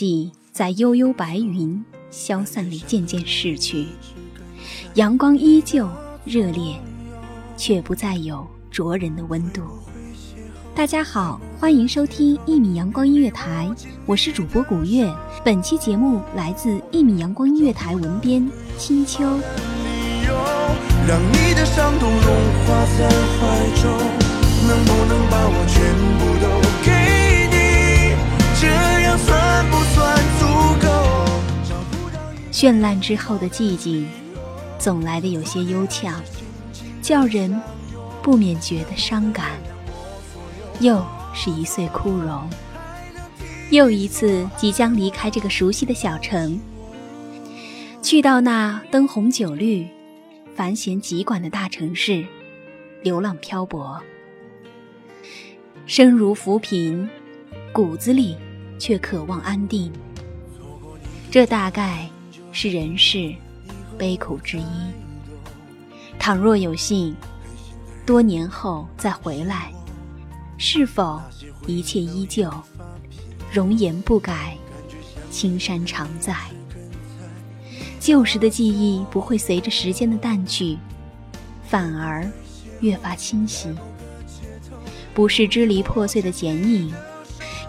季在悠悠白云消散里渐渐逝去，阳光依旧热烈，却不再有灼人的温度。大家好，欢迎收听一米阳光音乐台，我是主播古月。本期节目来自一米阳光音乐台文编青秋。让你的伤痛融化在怀中，能不能把我全部都绚烂之后的寂静，总来的有些幽呛，叫人不免觉得伤感。又是一岁枯荣，又一次即将离开这个熟悉的小城，去到那灯红酒绿。繁弦急管的大城市，流浪漂泊，生如浮萍，骨子里却渴望安定。这大概是人世悲苦之一。倘若有幸，多年后再回来，是否一切依旧，容颜不改，青山常在？旧时的记忆不会随着时间的淡去，反而越发清晰。不是支离破碎的剪影，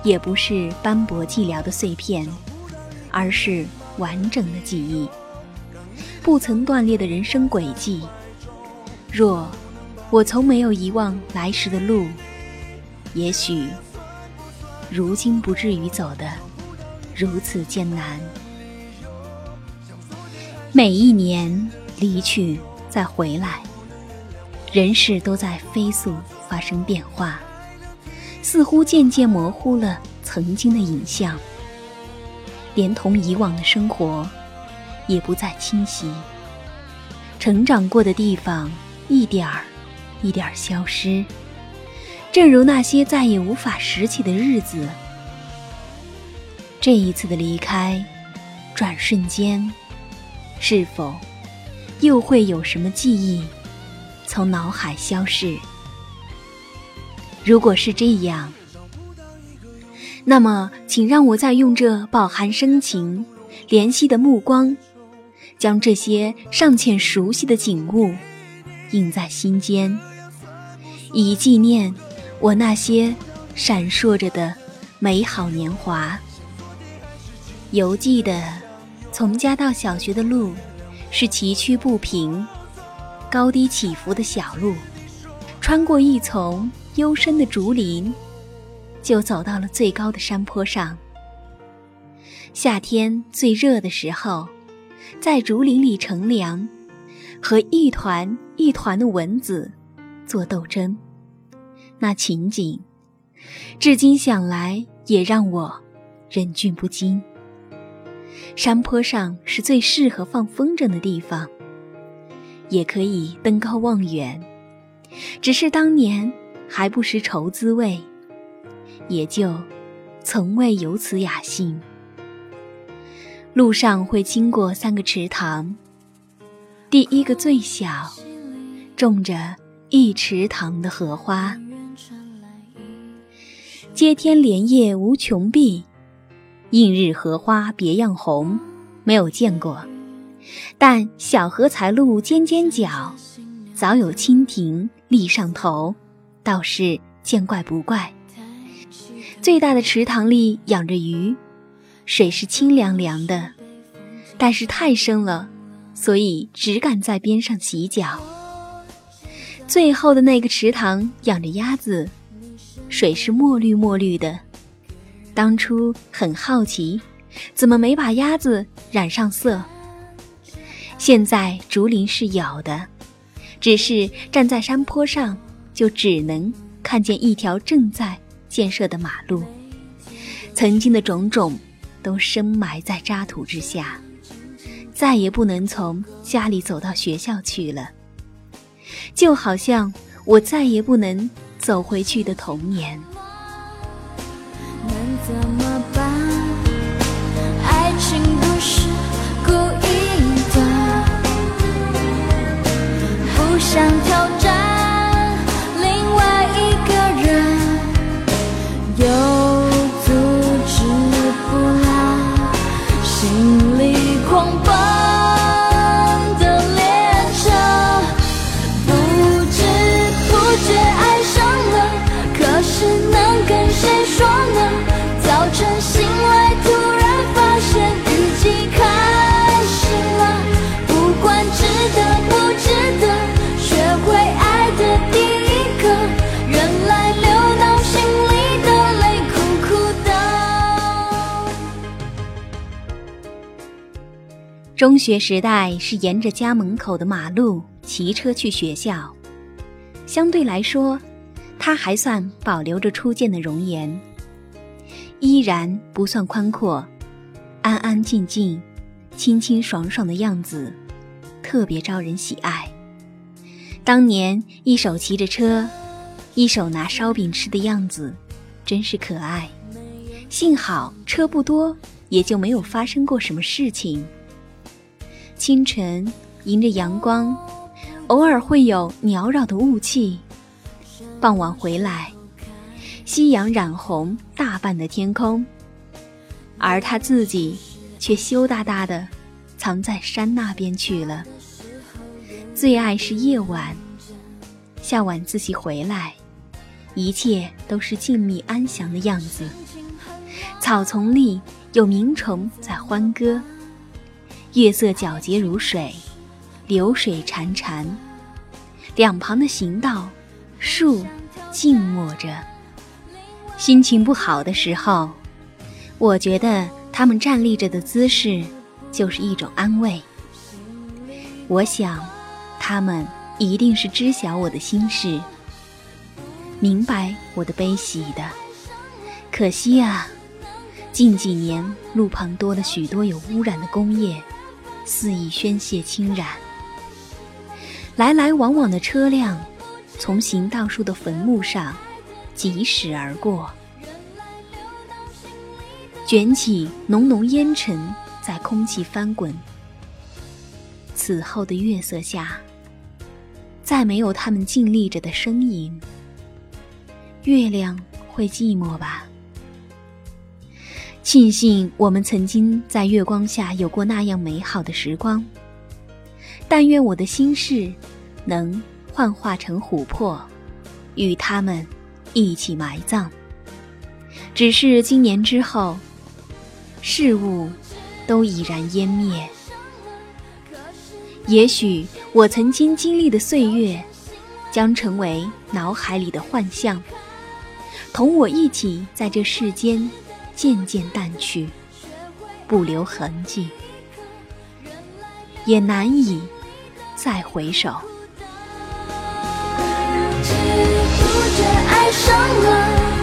也不是斑驳寂寥的碎片，而是完整的记忆，不曾断裂的人生轨迹。若我从没有遗忘来时的路，也许如今不至于走得如此艰难。每一年离去再回来，人事都在飞速发生变化，似乎渐渐模糊了曾经的影像，连同以往的生活也不再清晰。成长过的地方一点儿一点儿消失，正如那些再也无法拾起的日子。这一次的离开，转瞬间。是否又会有什么记忆从脑海消逝？如果是这样，那么请让我再用这饱含深情、怜惜的目光，将这些尚欠熟悉的景物印在心间，以纪念我那些闪烁着的美好年华。犹记得。从家到小学的路是崎岖不平、高低起伏的小路，穿过一丛幽深的竹林，就走到了最高的山坡上。夏天最热的时候，在竹林里乘凉，和一团一团的蚊子做斗争，那情景，至今想来也让我忍俊不禁。山坡上是最适合放风筝的地方，也可以登高望远。只是当年还不识愁滋味，也就从未有此雅兴。路上会经过三个池塘，第一个最小，种着一池塘的荷花。接天莲叶无穷碧，映日荷花别样红。没有见过，但小荷才露尖尖角，早有蜻蜓立上头，倒是见怪不怪。最大的池塘里养着鱼，水是清凉凉的，但是太深了，所以只敢在边上洗脚。最后的那个池塘养着鸭子。水是墨绿墨绿的，当初很好奇，怎么没把鸭子染上色？现在竹林是有的，只是站在山坡上，就只能看见一条正在建设的马路。曾经的种种，都深埋在渣土之下，再也不能从家里走到学校去了。就好像我再也不能。走回去的童年。心里狂奔。中学时代是沿着家门口的马路骑车去学校，相对来说，它还算保留着初见的容颜，依然不算宽阔，安安静静、清清爽爽的样子，特别招人喜爱。当年一手骑着车，一手拿烧饼吃的样子，真是可爱。幸好车不多，也就没有发生过什么事情。清晨迎着阳光，偶尔会有缭绕的雾气。傍晚回来，夕阳染红大半的天空，而他自己却羞答答的藏在山那边去了。最爱是夜晚，下晚自习回来，一切都是静谧安详的样子。草丛里有鸣虫在欢歌。月色皎洁如水，流水潺潺。两旁的行道，树静默着。心情不好的时候，我觉得他们站立着的姿势就是一种安慰。我想，他们一定是知晓我的心事，明白我的悲喜的。可惜啊，近几年路旁多了许多有污染的工业。肆意宣泄侵染，来来往往的车辆从行道树的坟墓上疾驶而过，卷起浓浓烟尘在空气翻滚。此后的月色下，再没有他们静立着的身影。月亮会寂寞吧？庆幸我们曾经在月光下有过那样美好的时光。但愿我的心事能幻化成琥珀，与他们一起埋葬。只是今年之后，事物都已然湮灭。也许我曾经经历的岁月，将成为脑海里的幻象，同我一起在这世间。渐渐淡去，不留痕迹，也难以再回首。不知不觉爱上了，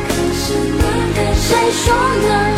可是你跟谁说呢？